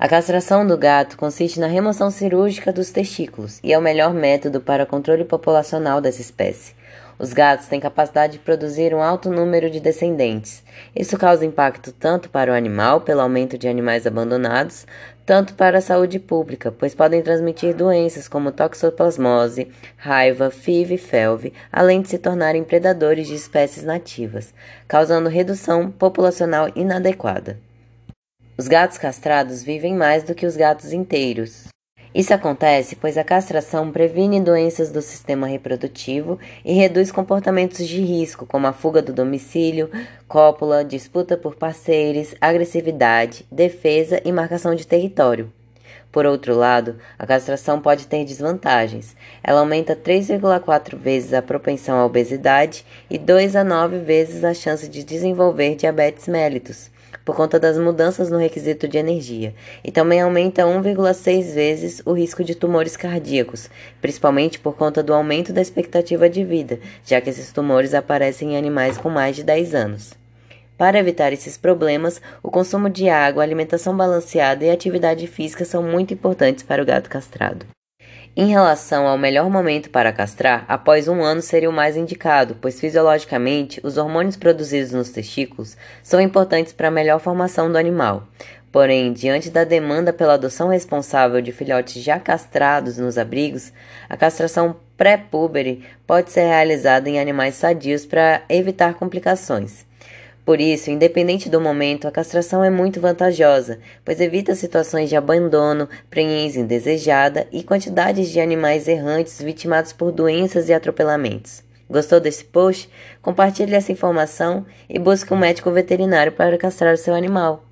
A castração do gato consiste na remoção cirúrgica dos testículos e é o melhor método para controle populacional dessa espécie. Os gatos têm capacidade de produzir um alto número de descendentes. Isso causa impacto tanto para o animal, pelo aumento de animais abandonados, tanto para a saúde pública, pois podem transmitir doenças como toxoplasmose, raiva, FIV e FeLV, além de se tornarem predadores de espécies nativas, causando redução populacional inadequada. Os gatos castrados vivem mais do que os gatos inteiros. Isso acontece pois a castração previne doenças do sistema reprodutivo e reduz comportamentos de risco, como a fuga do domicílio, cópula, disputa por parceiros, agressividade, defesa e marcação de território. Por outro lado, a castração pode ter desvantagens. Ela aumenta 3,4 vezes a propensão à obesidade e 2 a 9 vezes a chance de desenvolver diabetes mellitus por conta das mudanças no requisito de energia, e também aumenta 1,6 vezes o risco de tumores cardíacos, principalmente por conta do aumento da expectativa de vida, já que esses tumores aparecem em animais com mais de 10 anos. Para evitar esses problemas, o consumo de água, alimentação balanceada e atividade física são muito importantes para o gato castrado. Em relação ao melhor momento para castrar, após um ano seria o mais indicado, pois fisiologicamente os hormônios produzidos nos testículos são importantes para a melhor formação do animal. Porém, diante da demanda pela adoção responsável de filhotes já castrados nos abrigos, a castração pré-púbere pode ser realizada em animais sadios para evitar complicações. Por isso, independente do momento, a castração é muito vantajosa, pois evita situações de abandono, prenhez indesejada e quantidades de animais errantes vitimados por doenças e atropelamentos. Gostou desse post? Compartilhe essa informação e busque um médico veterinário para castrar o seu animal.